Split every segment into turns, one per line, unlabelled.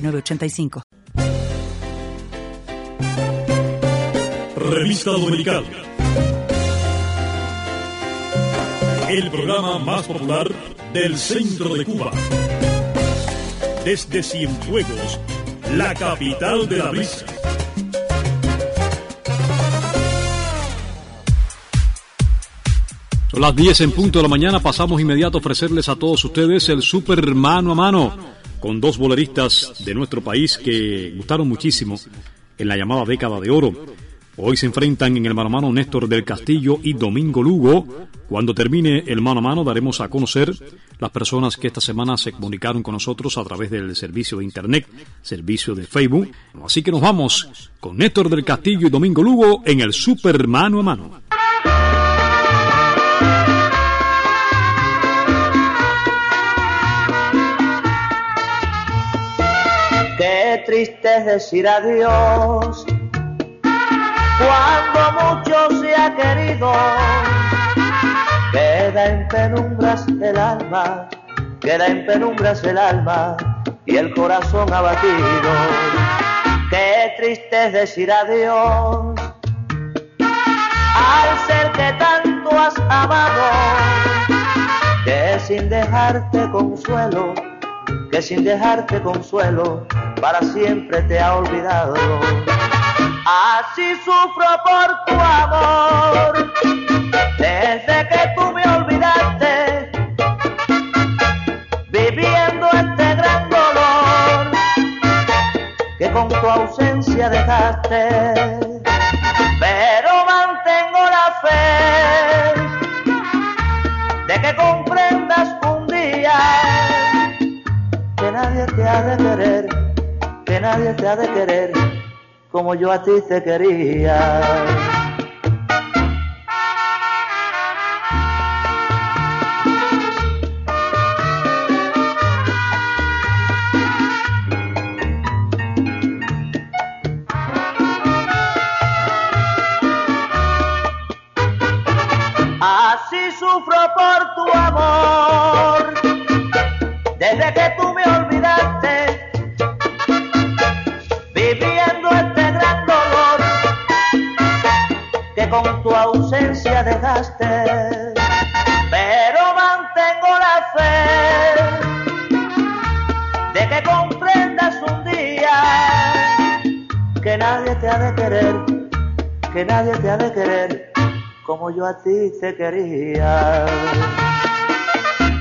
985.
Revista Dominical. El programa más popular del centro de Cuba. Desde Cienfuegos, la capital de la brisa.
Son las 10 en punto de la mañana, pasamos inmediato a ofrecerles a todos ustedes el super mano a mano con dos boleristas de nuestro país que gustaron muchísimo en la llamada década de oro. Hoy se enfrentan en el mano a mano Néstor del Castillo y Domingo Lugo. Cuando termine el mano a mano daremos a conocer las personas que esta semana se comunicaron con nosotros a través del servicio de Internet, servicio de Facebook. Así que nos vamos con Néstor del Castillo y Domingo Lugo en el Super Mano a Mano.
Triste es decir adiós cuando mucho se ha querido. Queda en penumbras el alma, queda en penumbras el alma y el corazón abatido. Qué triste es decir adiós al ser que tanto has amado, que sin dejarte consuelo que sin dejarte consuelo para siempre te ha olvidado. Así sufro por tu amor, desde que tú me olvidaste, viviendo este gran dolor que con tu ausencia dejaste. De querer, que nadie te ha de querer como yo a ti te quería. Así sufro por tu amor, de querer, que nadie te ha de querer como yo a ti te quería.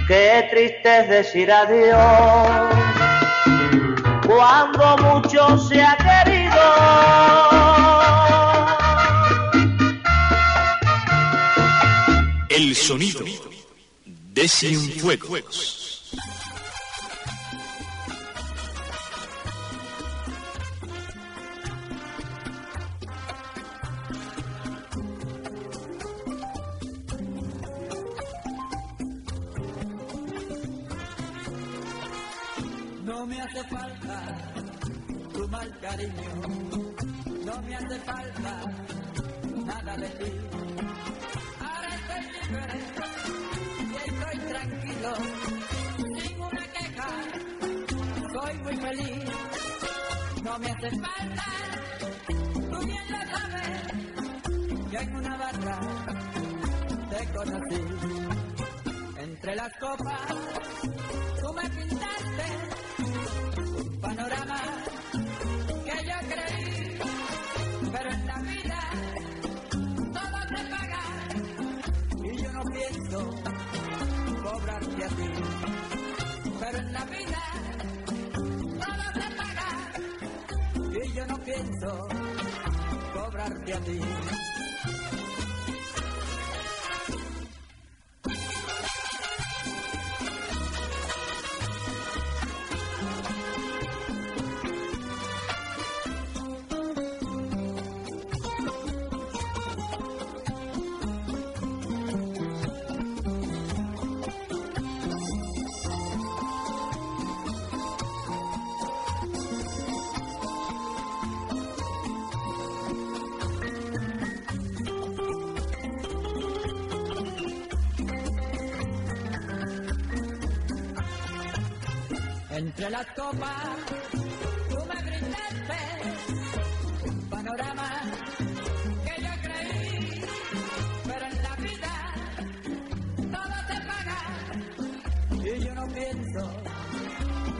Qué triste es decir adiós cuando mucho se ha querido.
El sonido de Cienfuegos.
No me hace falta tu mal cariño, no me hace falta nada de ti. Y estoy tranquilo, sin una queja, soy muy feliz, no me hace falta, tú bien lo sabes, yo en una barra te conocí, entre las copas tú me Pero en la vida todo se paga y yo no pienso cobrarte a ti.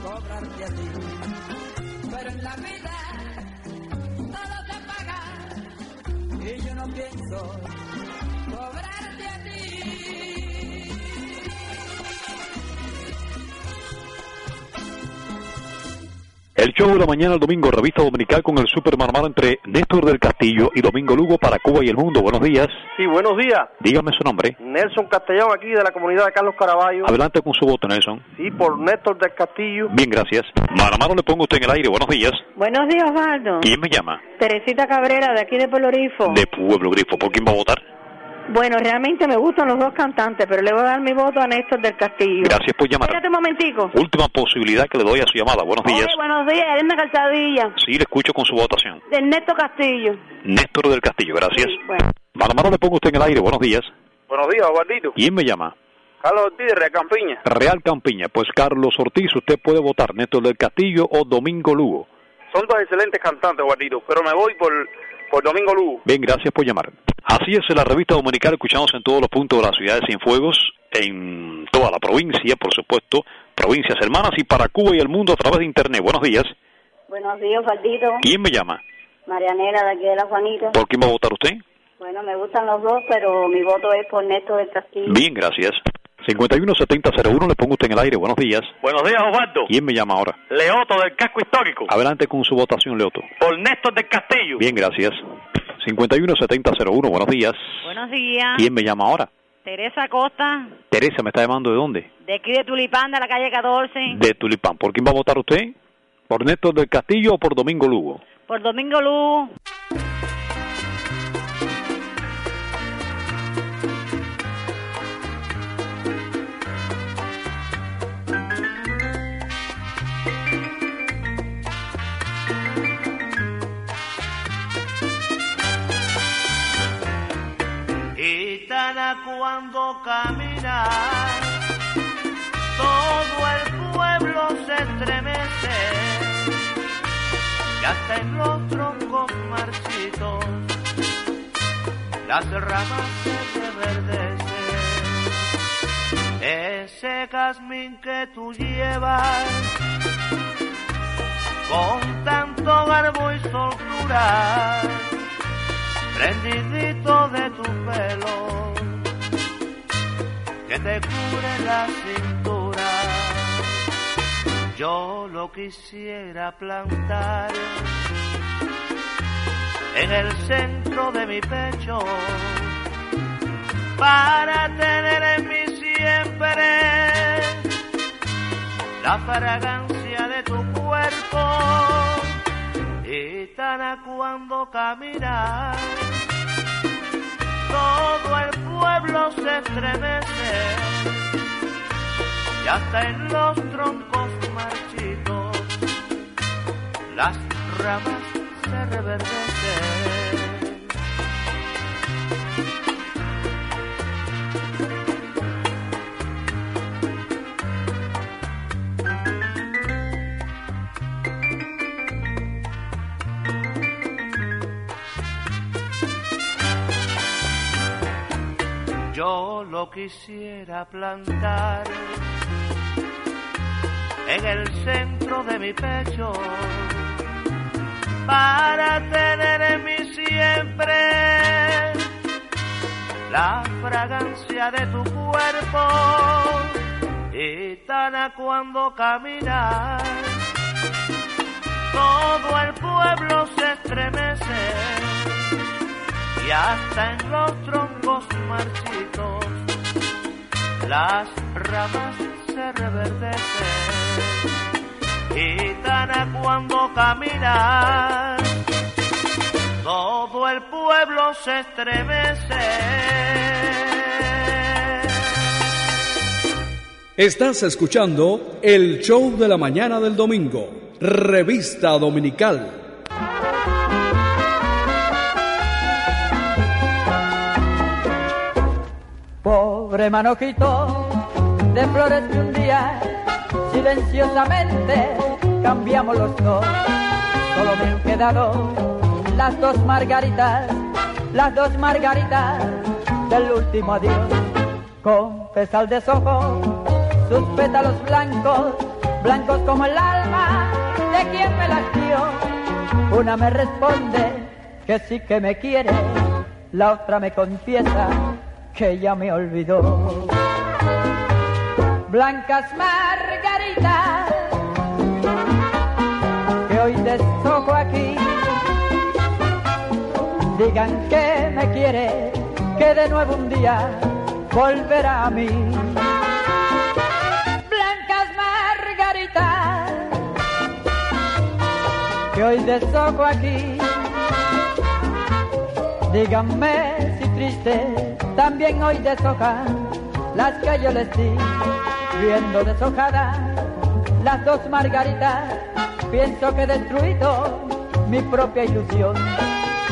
Cobrarte a ti, pero en la vida todo se paga y yo no pienso cobrarte a ti.
El show de la mañana el domingo, revista dominical con el Super Marmaro entre Néstor del Castillo y Domingo Lugo para Cuba y el mundo. Buenos días.
Sí, buenos días.
Dígame su nombre.
Nelson Castellón, aquí de la comunidad de Carlos Caraballo.
Adelante con su voto, Nelson.
Sí, por Néstor del Castillo.
Bien, gracias. Marmaro le pongo usted en el aire. Buenos días.
Buenos días, Osvaldo.
¿Quién me llama?
Teresita Cabrera, de aquí de Pueblo Rifo.
De Pueblo Grifo. ¿Por quién va a votar?
Bueno, realmente me gustan los dos cantantes, pero le voy a dar mi voto a Néstor del Castillo.
Gracias por llamar.
Espérate un momentico.
Última posibilidad que le doy a su llamada. Buenos días.
Oye, buenos días, Elena Calzadilla,
Sí, le escucho con su votación.
del Néstor Castillo.
Néstor del Castillo, gracias.
Sí, bueno.
Marmaro le pongo usted en el aire. Buenos días.
Buenos días, Osvaldito.
¿Quién me llama?
Carlos Ortiz de Recampiña.
Real Campiña. Pues Carlos Ortiz, usted puede votar Néstor del Castillo o Domingo Lugo.
Son dos excelentes cantantes, Osvaldito, pero me voy por, por Domingo Lugo.
Bien, gracias por llamar. Así es, la revista dominical escuchamos en todos los puntos de la ciudad de Cienfuegos, en toda la provincia, por supuesto, provincias hermanas y para Cuba y el mundo a través de Internet. Buenos días.
Buenos días, Osvaldito.
¿Quién me llama?
Marianela, de aquí de la Juanita.
¿Por quién va a votar usted?
Bueno, me gustan los dos, pero mi voto es por Néstor del Castillo.
Bien, gracias. 517001, le pongo usted en el aire. Buenos días.
Buenos días, Osvaldo.
¿Quién me llama ahora?
Leoto del Casco Histórico.
Adelante con su votación, Leoto.
Por Néstor del Castillo.
Bien, gracias. 517001, buenos días.
Buenos días.
¿Quién me llama ahora?
Teresa Costa,
Teresa, ¿me está llamando de dónde?
de aquí de Tulipán, de la calle 14,
De Tulipán. ¿Por quién va a votar usted? ¿Por Néstor del Castillo o por Domingo Lugo?
por Domingo Luz.
Cuando camina, todo el pueblo se estremece. Y hasta en los troncos marchitos las ramas se reverdecen. Ese jazmín que tú llevas con tanto garbo y soltura prendidito de tu pelo que te cubre la cintura. Yo lo quisiera plantar en el centro de mi pecho para tener en mí siempre la fragancia de tu cuerpo gitana cuando caminas, todo el pueblo se estremece y hasta en los troncos marchitos las ramas se reverdecen. Yo lo quisiera plantar en el centro de mi pecho para tener en mí siempre la fragancia de tu cuerpo. Gitana cuando caminas todo el pueblo se estremece y hasta en los troncos marchitos las ramas se reverdecen. Gitana cuando caminas, todo el pueblo se estremece.
Estás escuchando el show de la mañana del domingo, revista dominical.
Pobre manojito de flores que un día, si Silenciosamente cambiamos los dos. Solo me han quedado las dos margaritas, las dos margaritas del último adiós. Con pesar de sojo, sus pétalos blancos, blancos como el alma de quien me las dio. Una me responde que sí que me quiere, la otra me confiesa que ya me olvidó. Blancas margaritas que hoy deshojo aquí, digan que me quiere, que de nuevo un día volverá a mí. Blancas margaritas que hoy deshojo aquí, díganme si triste también hoy deshojan las que yo les di, viendo deshojadas las dos margaritas, pienso que he destruido mi propia ilusión.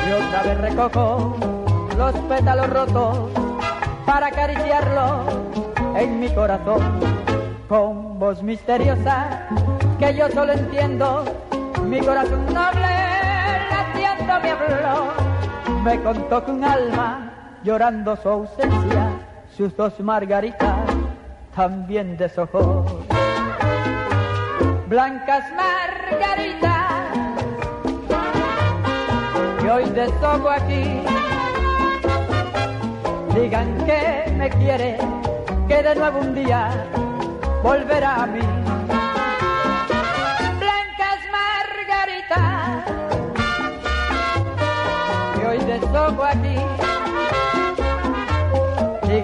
Y otra vez recojo los pétalos rotos para acariciarlos en mi corazón con voz misteriosa que yo solo entiendo. Mi corazón noble latiendo me habló me contó que un alma llorando su ausencia sus dos margaritas también deshojó blancas margaritas que hoy deshojo aquí digan que me quiere, que de nuevo un día volverá a mí. Blancas margaritas, que hoy deshojo aquí.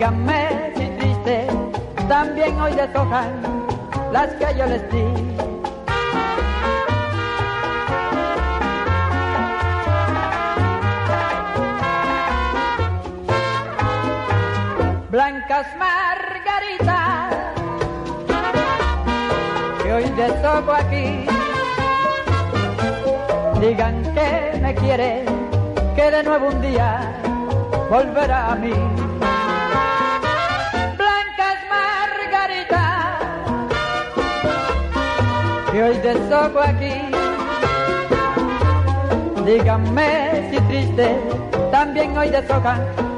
Díganme si triste, también hoy deshojan las que yo les di. blancas margaritas que hoy deshojo aquí. Digan que me quiere, que de nuevo un día volverá a mí. Que hoy deshojo aquí. Díganme si triste, también hoy deshojan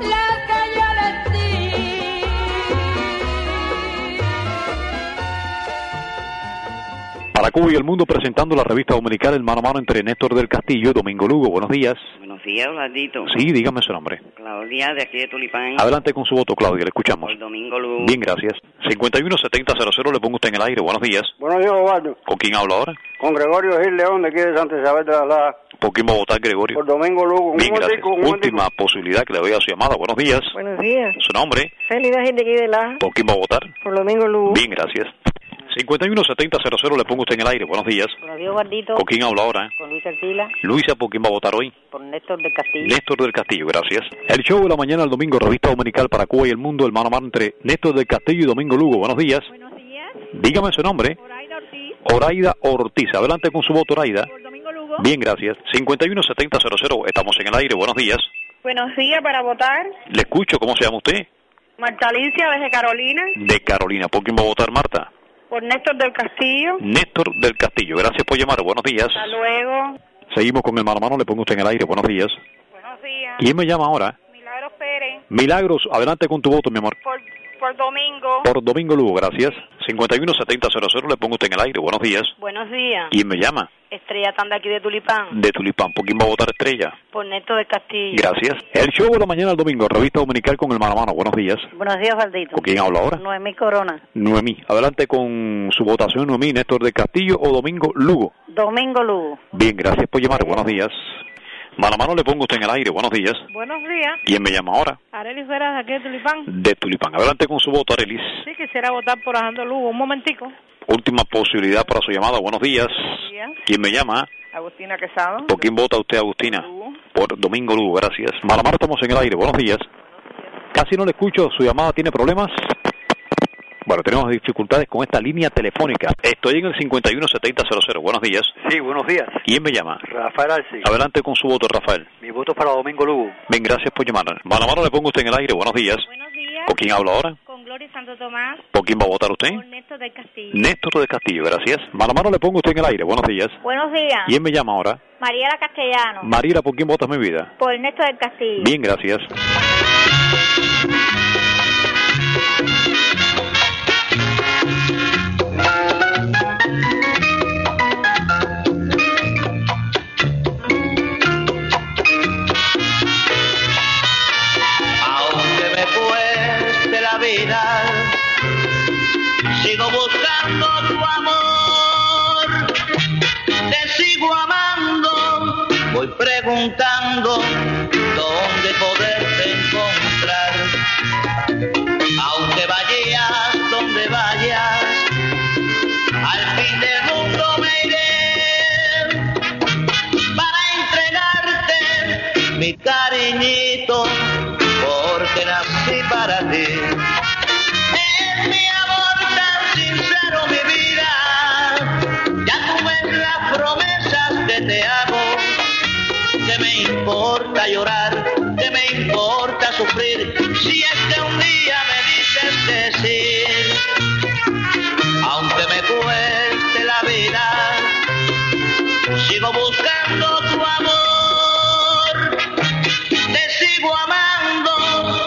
Para Cuba y el mundo presentando la revista dominical El Mano a Mano entre Néstor del Castillo y Domingo Lugo. Buenos días.
Buenos días, Osvaldito.
Sí, dígame su nombre.
Claudia, de aquí de Tulipán.
Adelante con su voto, Claudia, le escuchamos.
Por Domingo Luz.
Bien, gracias. 517000 le pongo usted en el aire. Buenos días.
Buenos días, Osvaldo.
¿Con quién hablo ahora?
Con Gregorio Gil León, de aquí de Santa Isabel de la Lada.
¿Por quién va a votar, Gregorio?
Por Domingo Lugo. Un
Bien, gracias.
un.
Última posibilidad que le doy a su llamada. Buenos días.
Buenos días.
¿Su nombre?
Feliz de aquí de la
¿Por quién va a votar?
por Domingo Lugo.
Bien, gracias. 517000 le pongo usted en el aire. Buenos días.
Buenos días, Guardito.
¿Con quién hablo ahora?
Con Luis Artila.
Luisa, ¿por quién va a votar hoy?
Por Néstor del Castillo.
Néstor del Castillo, gracias. El show de la mañana del domingo, revista dominical para Cuba y el mundo, el mano a mano entre Néstor del Castillo y Domingo Lugo. Buenos días.
Buenos días.
Dígame su nombre.
Oraida Ortiz.
Oraida Ortiz. Adelante con su voto, Oraida.
Por Domingo Lugo.
Bien, gracias. 517000, estamos en el aire. Buenos días.
Buenos días para votar.
Le escucho, ¿cómo se llama usted?
Marta Alicia desde Carolina.
De Carolina. ¿Por quién va a votar, Marta?
Por Néstor del Castillo.
Néstor del Castillo. Gracias por llamar. Buenos días.
Hasta luego.
Seguimos con el mano a mano. Le pongo usted en el aire. Buenos días.
Buenos días.
¿Quién me llama ahora?
Milagros Pérez.
Milagros. Adelante con tu voto, mi amor.
Por, por Domingo.
Por Domingo Lugo, gracias. 517000 le pongo usted en el aire. Buenos días.
Buenos días.
¿Quién me llama?
Estrella Tanda aquí de Tulipán.
De Tulipán. ¿Por quién va a votar Estrella?
Por Néstor del Castillo.
Gracias. El show de la mañana al domingo, revista dominical con el mano a mano. Buenos días.
Buenos días, Valdito.
¿Con quién habla ahora?
Noemí Corona.
Noemí. Adelante con su votación, Noemí, Néstor del Castillo o Domingo Lugo.
Domingo Lugo.
Bien, gracias por llamar. Buenos días. Mano a mano le pongo usted en el aire. Buenos días.
Buenos días.
¿Quién me llama ahora?
Arelis Veras de aquí de Tulipán.
De Tulipán. Adelante con su voto, Arelis.
Sí, quisiera votar por Alejandro Lugo. Un momentico.
Última posibilidad para su llamada. Buenos días.
días.
¿Quién me llama?
Agustina Quesado.
¿Por quién vota usted, Agustina? Por Domingo Lugo, gracias. Malamar, estamos en el aire. Buenos días. Casi no le escucho. ¿Su llamada tiene problemas? Bueno, tenemos dificultades con esta línea telefónica. Estoy en el 517000. Buenos días.
Sí, buenos días.
¿Quién me llama?
Rafael Arce.
Adelante con su voto, Rafael.
Mi voto es para Domingo Lugo.
Bien, gracias por llamar. Malamar, le pongo usted en el aire. Buenos días.
Buenos días.
¿Con quién hablo ahora?
Con Gloria Santo Tomás.
¿Por quién va a votar usted?
Por Néstor del Castillo.
Néstor de Castillo, gracias. Mano a mano le pongo usted en el aire. Buenos días.
Buenos días.
¿Quién me llama ahora?
Mariela Castellano.
Mariela, ¿por quién votas mi vida?
por Néstor del Castillo.
Bien, gracias.
Buscando tu amor. Te sigo amando, voy preguntando dónde poderte sigo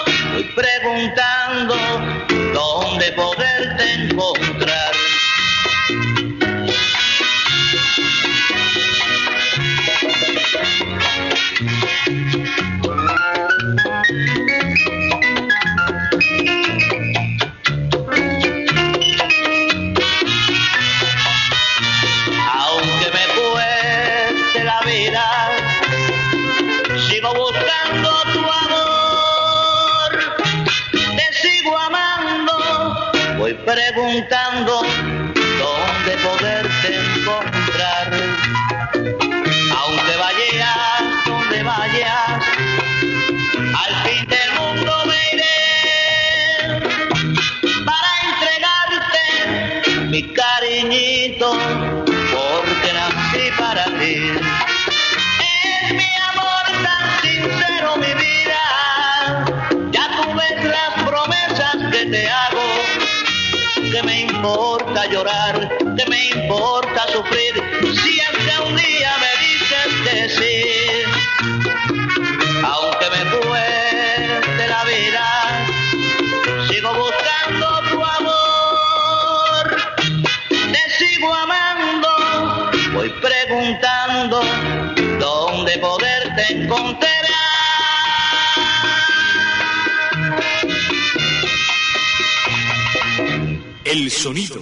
sonido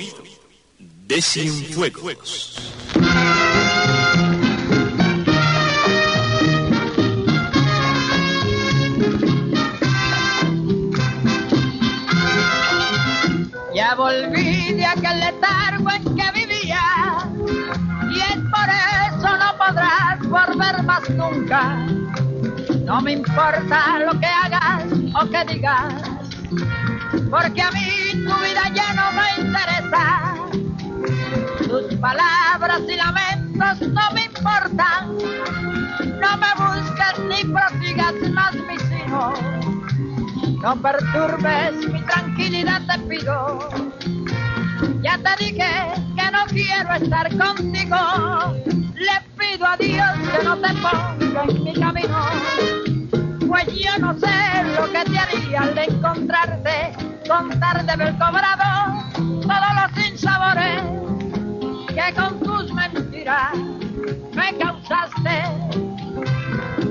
de Cienfuegos.
Ya volví de aquel letargo en que vivía y es por eso no podrás volver más nunca. No me importa lo que hagas o que digas, porque a mí tu vida ya no me interesa. Tus palabras y lamentos no me importan. No me busques ni prosigas más mis hijos. No perturbes mi tranquilidad, te pido. Ya te dije que no quiero estar contigo. Le pido a Dios que no te ponga en mi camino. Pues yo no sé lo que te haría al encontrarte, contarte el cobrado todos los sinsabores que con tus mentiras me causaste.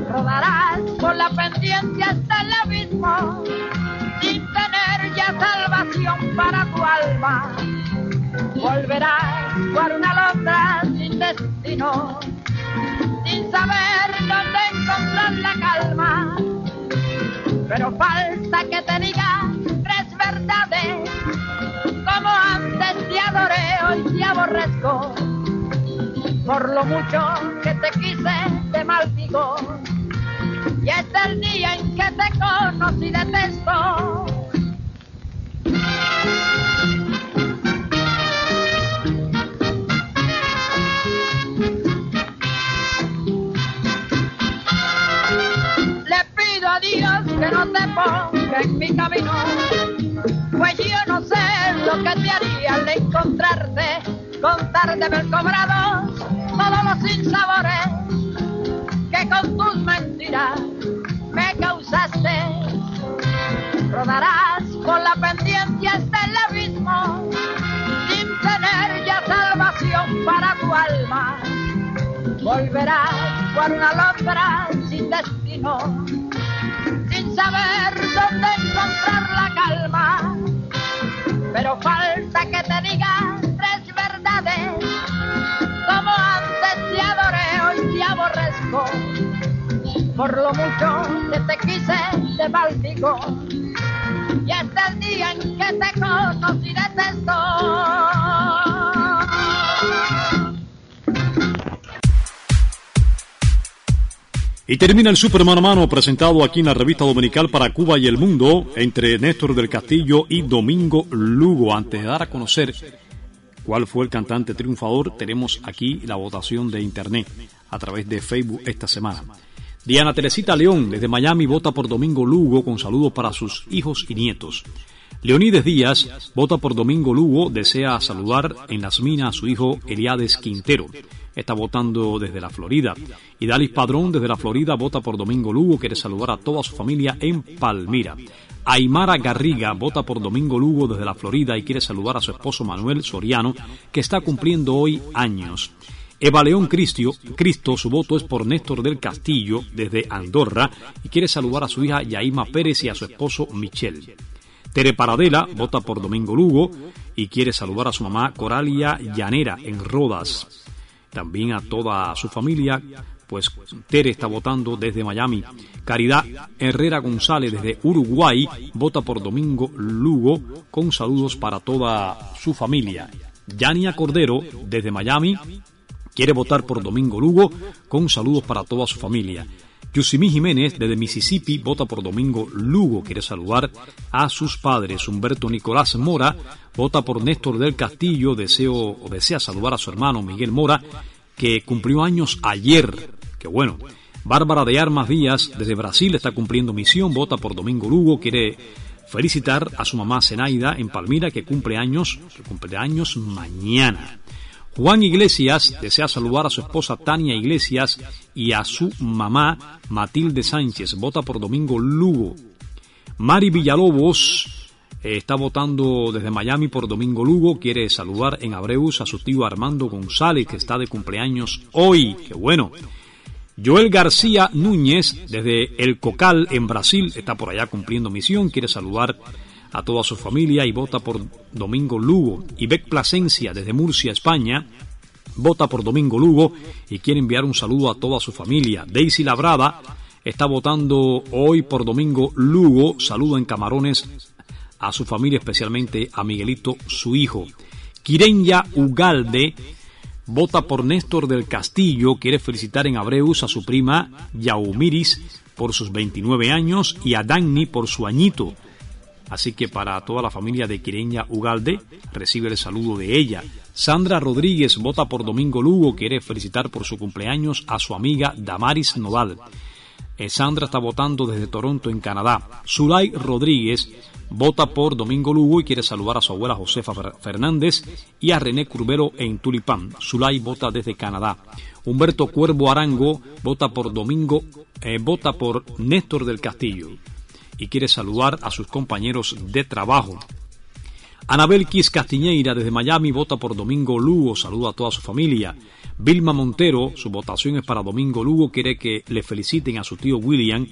Rodarás por la pendiente hasta el abismo sin tener ya salvación para tu alma. Volverás por una alondra sin destino, sin saber dónde encontrar la calma. Pero falta que Por lo mucho que te quise, te maldigo. Y es el día en que te conocí, detesto. Le pido a Dios que no te ponga en mi camino, pues yo no
lo que te haría al encontrarte, contar de haber cobrado todos los sinsabores que con tus mentiras me causaste. Rodarás por la pendiente hasta el abismo, sin tener ya salvación para tu alma. Volverás por una alondra sin destino, Por lo mucho que te quise, te maldigo. Y hasta el día en que te conocí detesto.
Y termina el Super Mano a Mano presentado aquí en la revista dominical para Cuba y el mundo entre Néstor del Castillo y Domingo Lugo. Antes de dar a conocer cuál fue el cantante triunfador, tenemos aquí la votación de internet a través de Facebook esta semana. Diana Teresita León desde Miami vota por Domingo Lugo con saludos para sus hijos y nietos. Leonides Díaz vota por Domingo Lugo, desea saludar en las minas a su hijo Eliades Quintero. Está votando desde la Florida. Y Dalis Padrón desde la Florida vota por Domingo Lugo, quiere saludar a toda su familia en Palmira. Aymara Garriga vota por Domingo Lugo desde la Florida y quiere saludar a su esposo Manuel Soriano, que está cumpliendo hoy años. Eva León Cristo, Cristo, su voto es por Néstor del Castillo desde Andorra y quiere saludar a su hija Yaima Pérez y a su esposo Michel. Tere Paradela vota por Domingo Lugo y quiere saludar a su mamá Coralia Llanera en Rodas. También a toda su familia, pues Tere está votando desde Miami. Caridad Herrera González desde Uruguay vota por Domingo Lugo con saludos para toda su familia. Yania Cordero desde Miami quiere votar por Domingo Lugo con saludos para toda su familia. Yusimí Jiménez, desde Mississippi, vota por Domingo Lugo. Quiere saludar a sus padres. Humberto Nicolás Mora vota por Néstor del Castillo. Deseo, o desea saludar a su hermano Miguel Mora, que cumplió años ayer. Que bueno. Bárbara de Armas Díaz, desde Brasil, está cumpliendo misión. Vota por Domingo Lugo. Quiere felicitar a su mamá Zenaida en Palmira, que cumple años, que cumple años mañana. Juan Iglesias desea saludar a su esposa Tania Iglesias y a su mamá Matilde Sánchez. Vota por Domingo Lugo. Mari Villalobos eh, está votando desde Miami por Domingo Lugo. Quiere saludar en Abreus a su tío Armando González, que está de cumpleaños hoy. ¡Qué bueno! Joel García Núñez, desde El Cocal, en Brasil, está por allá cumpliendo misión. Quiere saludar toda su familia y vota por Domingo Lugo. Y Beck Plasencia, desde Murcia, España, vota por Domingo Lugo y quiere enviar un saludo a toda su familia. Daisy Labrada está votando hoy por Domingo Lugo. Saludo en Camarones a su familia, especialmente a Miguelito, su hijo. Quirenya Ugalde vota por Néstor del Castillo. Quiere felicitar en Abreus a su prima Yaumiris por sus 29 años y a Dagni por su añito. Así que para toda la familia de Quireña Ugalde, recibe el saludo de ella. Sandra Rodríguez vota por Domingo Lugo, quiere felicitar por su cumpleaños a su amiga Damaris Noval. Eh, Sandra está votando desde Toronto, en Canadá. Zulay Rodríguez vota por Domingo Lugo y quiere saludar a su abuela Josefa Fernández y a René Curbero en Tulipán. Zulay vota desde Canadá. Humberto Cuervo Arango vota por Domingo, eh, vota por Néstor del Castillo y quiere saludar a sus compañeros de trabajo. Anabel Quis Castiñeira desde Miami vota por Domingo Lugo, saluda a toda su familia. Vilma Montero, su votación es para Domingo Lugo, quiere que le feliciten a su tío William,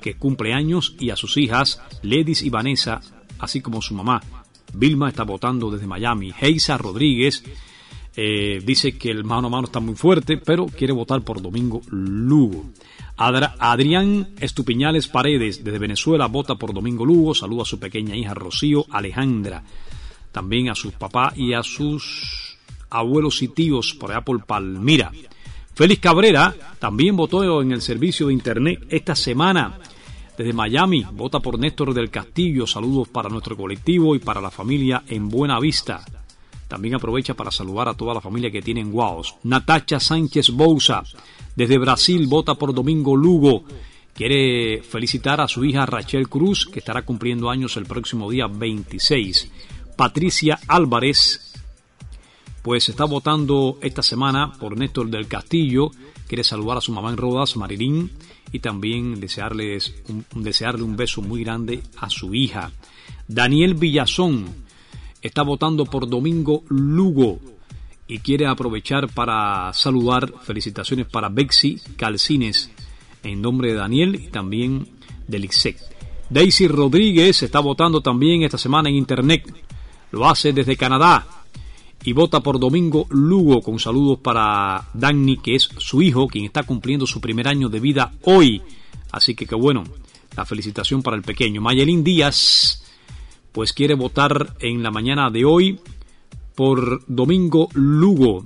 que cumple años, y a sus hijas, Ledis y Vanessa, así como su mamá. Vilma está votando desde Miami. Heisa Rodríguez eh, dice que el mano a mano está muy fuerte, pero quiere votar por Domingo Lugo. Adrián Estupiñales Paredes, desde Venezuela, vota por Domingo Lugo, saluda a su pequeña hija Rocío Alejandra, también a sus papás y a sus abuelos y tíos por allá por Palmira. Félix Cabrera también votó en el servicio de internet esta semana. Desde Miami, vota por Néstor del Castillo. Saludos para nuestro colectivo y para la familia en Buena Vista. También aprovecha para saludar a toda la familia que tiene en Guaos. Natacha Sánchez Bouza, desde Brasil, vota por Domingo Lugo. Quiere felicitar a su hija Rachel Cruz, que estará cumpliendo años el próximo día 26. Patricia Álvarez, pues está votando esta semana por Néstor del Castillo. Quiere saludar a su mamá en Rodas, Marilín, y también desearles desearle un beso muy grande a su hija. Daniel Villazón está votando por Domingo Lugo y quiere aprovechar para saludar felicitaciones para Bexi Calcines en nombre de Daniel y también del ICSEC. Daisy Rodríguez está votando también esta semana en internet. Lo hace desde Canadá y vota por Domingo Lugo con saludos para Danny, que es su hijo, quien está cumpliendo su primer año de vida hoy. Así que qué bueno, la felicitación para el pequeño. Mayelín Díaz, pues quiere votar en la mañana de hoy por Domingo Lugo.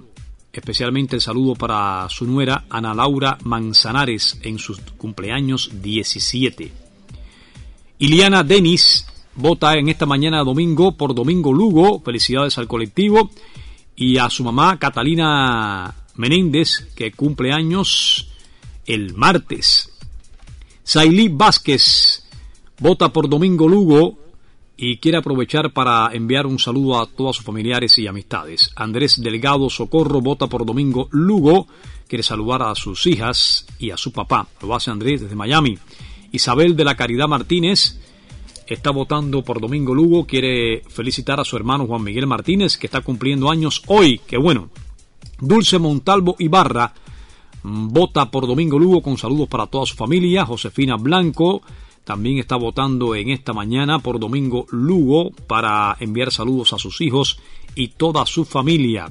Especialmente el saludo para su nuera Ana Laura Manzanares en sus cumpleaños 17. Iliana Denis vota en esta mañana domingo por Domingo Lugo. Felicidades al colectivo. Y a su mamá Catalina Menéndez, que cumple años el martes. Sailí Vázquez vota por Domingo Lugo y quiere aprovechar para enviar un saludo a todos sus familiares y amistades. Andrés Delgado Socorro vota por Domingo Lugo, quiere saludar a sus hijas y a su papá. Lo hace Andrés desde Miami. Isabel de la Caridad Martínez está votando por Domingo Lugo, quiere felicitar a su hermano Juan Miguel Martínez, que está cumpliendo años hoy. Qué bueno. Dulce Montalvo Ibarra vota por Domingo Lugo con saludos para toda su familia. Josefina Blanco también está votando en esta mañana por Domingo Lugo para enviar saludos a sus hijos y toda su familia.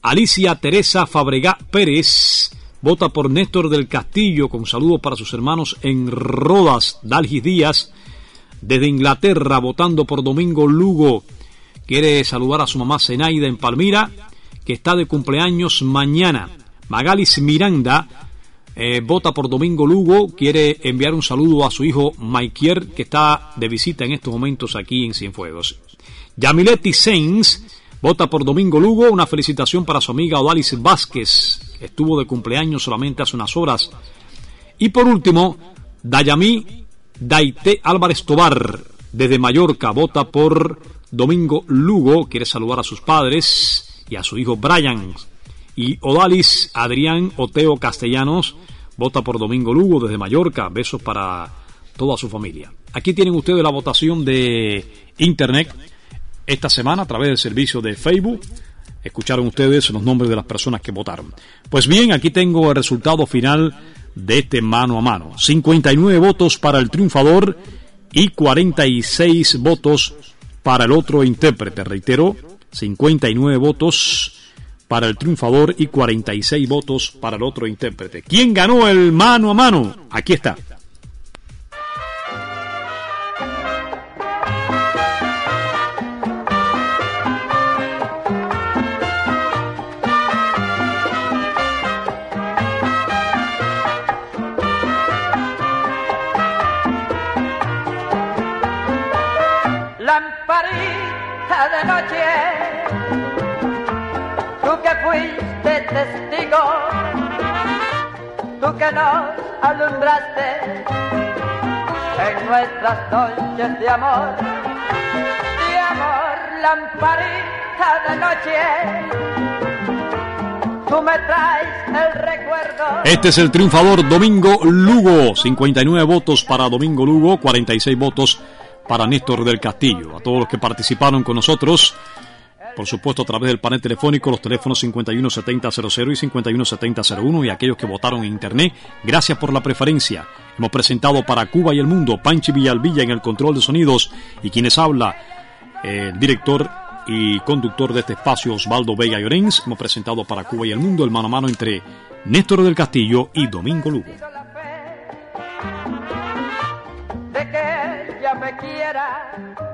Alicia Teresa Fabregá Pérez vota por Néstor del Castillo con saludos para sus hermanos en Rodas, Dalgis Díaz, desde Inglaterra, votando por Domingo Lugo. Quiere saludar a su mamá Zenaida en Palmira, que está de cumpleaños mañana. Magalis Miranda eh, vota por Domingo Lugo, quiere enviar un saludo a su hijo Maikier, que está de visita en estos momentos aquí en Cienfuegos. Yamiletti Sainz vota por Domingo Lugo, una felicitación para su amiga Odalis Vázquez, que estuvo de cumpleaños solamente hace unas horas. Y por último, Dayamí Daite Álvarez Tobar, desde Mallorca, vota por Domingo Lugo, quiere saludar a sus padres y a su hijo Brian. Y Odalis Adrián Oteo Castellanos vota por Domingo Lugo desde Mallorca. Besos para toda su familia. Aquí tienen ustedes la votación de Internet esta semana a través del servicio de Facebook. Escucharon ustedes los nombres de las personas que votaron. Pues bien, aquí tengo el resultado final de este mano a mano. 59 votos para el triunfador y 46 votos para el otro intérprete. Reitero, 59 votos para el triunfador y 46 votos para el otro intérprete. ¿Quién ganó el mano a mano? Aquí está.
Tú que fuiste testigo, tú que nos alumbraste en nuestras noches de amor, de amor, lamparita de noche, tú me traes el recuerdo.
Este es el triunfador Domingo Lugo. 59 votos para Domingo Lugo, 46 votos para Néstor del Castillo. A todos los que participaron con nosotros, por supuesto, a través del panel telefónico, los teléfonos 517000 y 517001 y aquellos que votaron en internet, gracias por la preferencia. Hemos presentado para Cuba y el mundo Panchi Villalvilla en el control de sonidos y quienes habla, eh, el director y conductor de este espacio, Osvaldo Vega Llorens. Hemos presentado para Cuba y el mundo el mano a mano entre Néstor del Castillo y Domingo Lugo. De que ella me quiera.